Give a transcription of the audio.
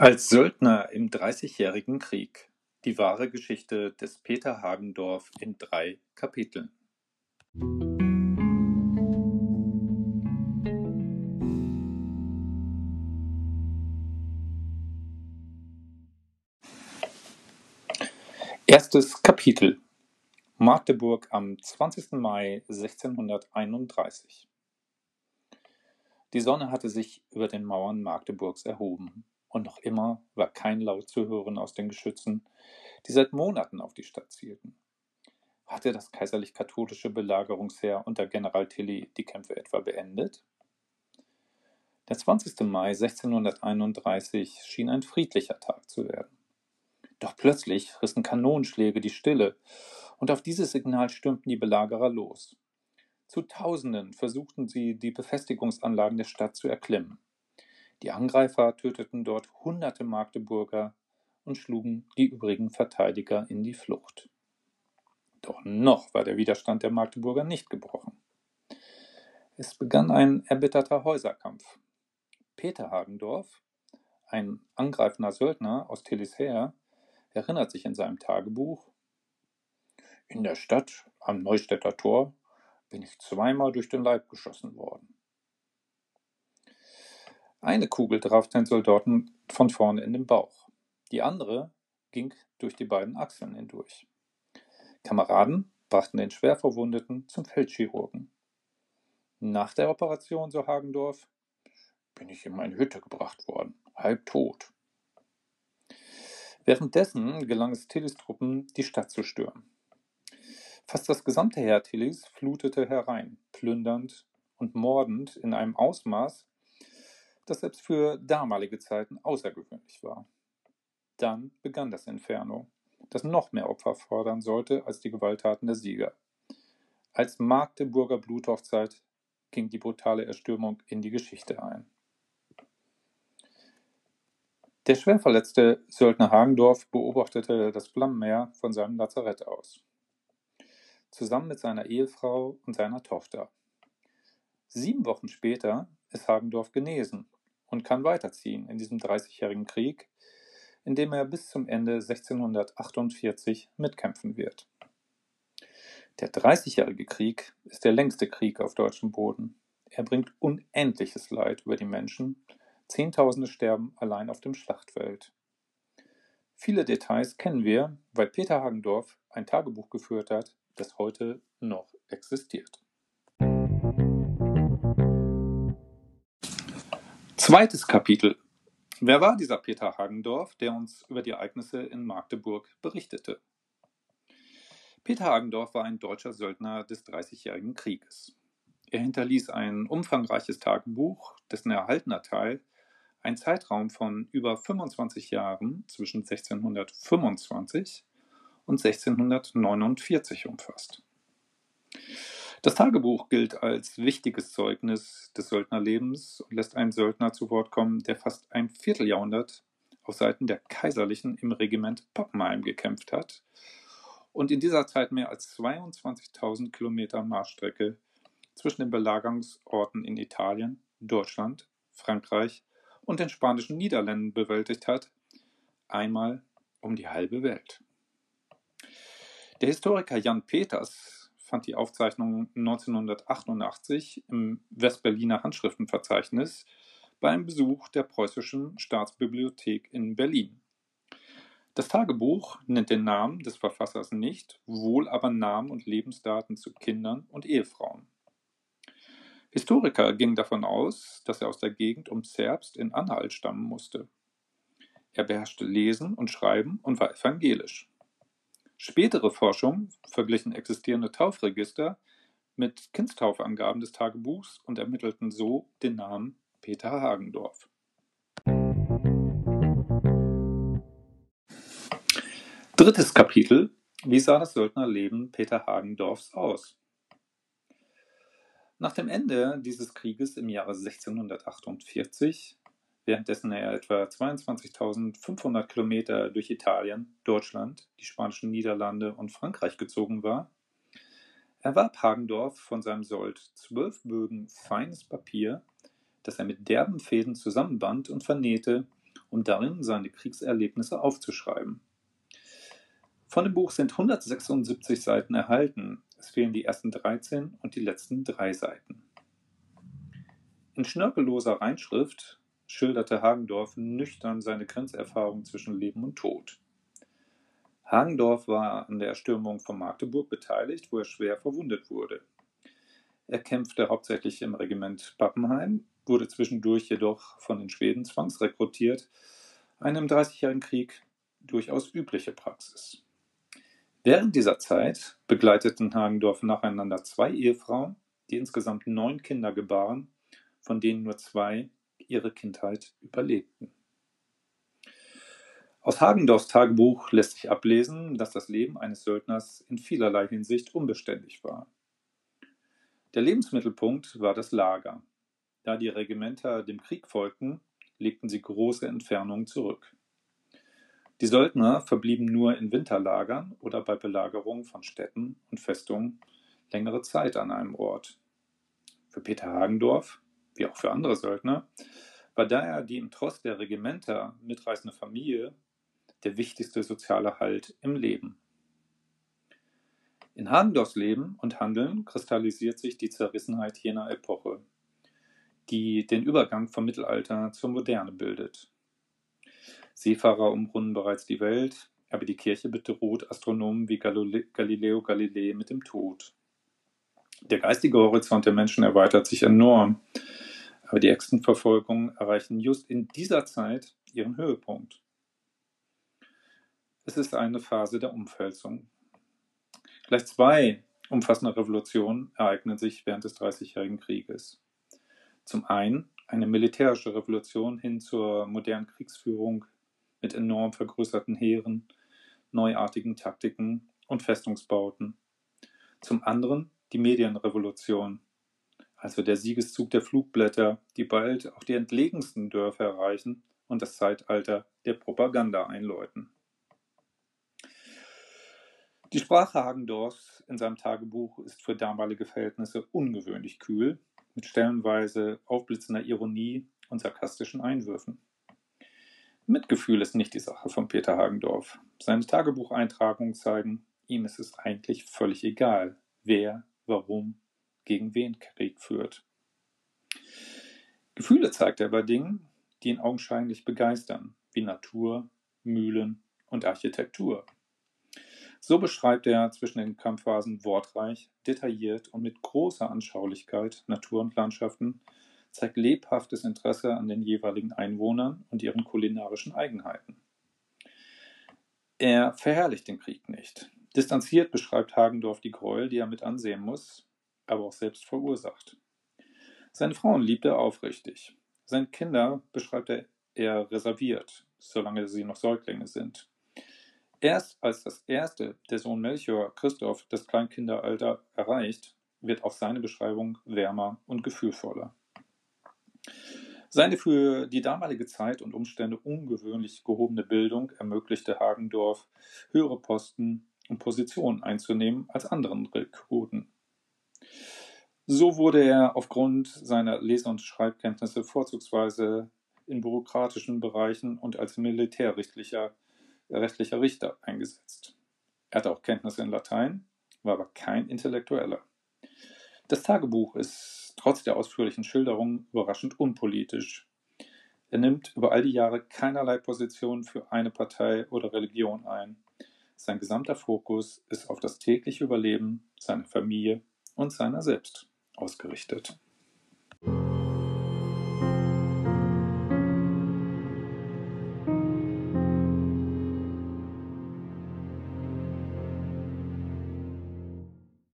Als Söldner im Dreißigjährigen Krieg: Die wahre Geschichte des Peter Hagendorf in drei Kapiteln. Erstes Kapitel Magdeburg am 20. Mai 1631 Die Sonne hatte sich über den Mauern Magdeburgs erhoben und noch immer war kein Laut zu hören aus den Geschützen, die seit Monaten auf die Stadt zielten. Hatte das kaiserlich-katholische Belagerungsheer unter General Tilly die Kämpfe etwa beendet? Der 20. Mai 1631 schien ein friedlicher Tag zu werden. Doch plötzlich rissen Kanonenschläge die Stille, und auf dieses Signal stürmten die Belagerer los. Zu Tausenden versuchten sie, die Befestigungsanlagen der Stadt zu erklimmen. Die Angreifer töteten dort hunderte Magdeburger und schlugen die übrigen Verteidiger in die Flucht. Doch noch war der Widerstand der Magdeburger nicht gebrochen. Es begann ein erbitterter Häuserkampf. Peter Hagendorf, ein angreifender Söldner aus Tillys Heer, erinnert sich in seinem Tagebuch, in der Stadt am Neustädter Tor bin ich zweimal durch den Leib geschossen worden. Eine Kugel traf den Soldaten von vorne in den Bauch. Die andere ging durch die beiden Achseln hindurch. Kameraden brachten den Schwerverwundeten zum Feldchirurgen. Nach der Operation, so Hagendorf, bin ich in meine Hütte gebracht worden, halb tot. Währenddessen gelang es Tillys Truppen, die Stadt zu stürmen. Fast das gesamte Heer Tillys flutete herein, plündernd und mordend in einem Ausmaß, das selbst für damalige Zeiten außergewöhnlich war. Dann begann das Inferno, das noch mehr Opfer fordern sollte als die Gewalttaten der Sieger. Als Magdeburger Bluthochzeit ging die brutale Erstürmung in die Geschichte ein. Der schwerverletzte Söldner Hagendorf beobachtete das Flammenmeer von seinem Lazarett aus. Zusammen mit seiner Ehefrau und seiner Tochter. Sieben Wochen später ist Hagendorf genesen und kann weiterziehen in diesem Dreißigjährigen Krieg, in dem er bis zum Ende 1648 mitkämpfen wird. Der Dreißigjährige Krieg ist der längste Krieg auf deutschem Boden. Er bringt unendliches Leid über die Menschen, Zehntausende sterben allein auf dem Schlachtfeld. Viele Details kennen wir, weil Peter Hagendorf ein Tagebuch geführt hat, das heute noch existiert. Zweites Kapitel. Wer war dieser Peter Hagendorf, der uns über die Ereignisse in Magdeburg berichtete? Peter Hagendorf war ein deutscher Söldner des Dreißigjährigen Krieges. Er hinterließ ein umfangreiches Tagebuch, dessen erhaltener Teil einen Zeitraum von über 25 Jahren zwischen 1625 und 1649 umfasst. Das Tagebuch gilt als wichtiges Zeugnis des Söldnerlebens und lässt einen Söldner zu Wort kommen, der fast ein Vierteljahrhundert auf Seiten der Kaiserlichen im Regiment Pappenheim gekämpft hat und in dieser Zeit mehr als 22.000 Kilometer Marschstrecke zwischen den Belagerungsorten in Italien, Deutschland, Frankreich und den spanischen Niederlanden bewältigt hat, einmal um die halbe Welt. Der Historiker Jan Peters fand die Aufzeichnung 1988 im Westberliner Handschriftenverzeichnis beim Besuch der Preußischen Staatsbibliothek in Berlin. Das Tagebuch nennt den Namen des Verfassers nicht, wohl aber Namen und Lebensdaten zu Kindern und Ehefrauen. Historiker gingen davon aus, dass er aus der Gegend um Zerbst in Anhalt stammen musste. Er beherrschte Lesen und Schreiben und war evangelisch. Spätere Forschung verglichen existierende Taufregister mit Kindstaufangaben des Tagebuchs und ermittelten so den Namen Peter Hagendorf. Drittes Kapitel Wie sah das Söldnerleben Peter Hagendorfs aus? Nach dem Ende dieses Krieges im Jahre 1648 währenddessen er etwa 22.500 Kilometer durch Italien, Deutschland, die spanischen Niederlande und Frankreich gezogen war, erwarb Hagendorf von seinem Sold zwölf Bögen feines Papier, das er mit derben Fäden zusammenband und vernähte um darin seine Kriegserlebnisse aufzuschreiben. Von dem Buch sind 176 Seiten erhalten. Es fehlen die ersten 13 und die letzten drei Seiten. In schnörkelloser Reinschrift schilderte Hagendorf nüchtern seine Grenzerfahrung zwischen Leben und Tod. Hagendorf war an der Erstürmung von Magdeburg beteiligt, wo er schwer verwundet wurde. Er kämpfte hauptsächlich im Regiment Pappenheim, wurde zwischendurch jedoch von den Schweden zwangsrekrutiert, eine im Dreißigjährigen Krieg durchaus übliche Praxis. Während dieser Zeit begleiteten Hagendorf nacheinander zwei Ehefrauen, die insgesamt neun Kinder gebaren, von denen nur zwei ihre Kindheit überlebten. Aus Hagendorfs Tagebuch lässt sich ablesen, dass das Leben eines Söldners in vielerlei Hinsicht unbeständig war. Der Lebensmittelpunkt war das Lager. Da die Regimenter dem Krieg folgten, legten sie große Entfernungen zurück. Die Söldner verblieben nur in Winterlagern oder bei Belagerung von Städten und Festungen längere Zeit an einem Ort. Für Peter Hagendorf, wie auch für andere Söldner, war daher die im Trost der Regimenter mitreißende Familie der wichtigste soziale Halt im Leben. In Hagendorfs Leben und Handeln kristallisiert sich die Zerrissenheit jener Epoche, die den Übergang vom Mittelalter zur Moderne bildet. Seefahrer umrunden bereits die Welt, aber die Kirche bedroht Astronomen wie Galileo Galilei mit dem Tod. Der geistige Horizont der Menschen erweitert sich enorm, aber die Echsenverfolgungen erreichen just in dieser Zeit ihren Höhepunkt. Es ist eine Phase der Umwälzung. Gleich zwei umfassende Revolutionen ereignen sich während des Dreißigjährigen Krieges. Zum einen eine militärische Revolution hin zur modernen Kriegsführung mit enorm vergrößerten Heeren, neuartigen Taktiken und Festungsbauten. Zum anderen die Medienrevolution, also der Siegeszug der Flugblätter, die bald auch die entlegensten Dörfer erreichen und das Zeitalter der Propaganda einläuten. Die Sprache Hagendorfs in seinem Tagebuch ist für damalige Verhältnisse ungewöhnlich kühl, mit stellenweise aufblitzender Ironie und sarkastischen Einwürfen. Mitgefühl ist nicht die Sache von Peter Hagendorf. Seine Tagebucheintragungen zeigen, ihm ist es eigentlich völlig egal, wer, warum, gegen wen Krieg führt. Gefühle zeigt er bei Dingen, die ihn augenscheinlich begeistern, wie Natur, Mühlen und Architektur. So beschreibt er zwischen den Kampfphasen wortreich, detailliert und mit großer Anschaulichkeit Natur und Landschaften, zeigt lebhaftes Interesse an den jeweiligen Einwohnern und ihren kulinarischen Eigenheiten. Er verherrlicht den Krieg nicht. Distanziert beschreibt Hagendorf die Gräuel, die er mit ansehen muss, aber auch selbst verursacht. Seine Frauen liebt er aufrichtig. Seine Kinder beschreibt er eher reserviert, solange sie noch Säuglinge sind. Erst als das erste, der Sohn Melchior Christoph, das Kleinkinderalter erreicht, wird auch seine Beschreibung wärmer und gefühlvoller. Seine für die damalige Zeit und Umstände ungewöhnlich gehobene Bildung ermöglichte Hagendorf, höhere Posten und Positionen einzunehmen als anderen Rekruten. So wurde er aufgrund seiner Lese- und Schreibkenntnisse vorzugsweise in bürokratischen Bereichen und als militärrechtlicher rechtlicher Richter eingesetzt. Er hatte auch Kenntnisse in Latein, war aber kein Intellektueller. Das Tagebuch ist trotz der ausführlichen Schilderung überraschend unpolitisch. Er nimmt über all die Jahre keinerlei Position für eine Partei oder Religion ein. Sein gesamter Fokus ist auf das tägliche Überleben seiner Familie und seiner selbst ausgerichtet.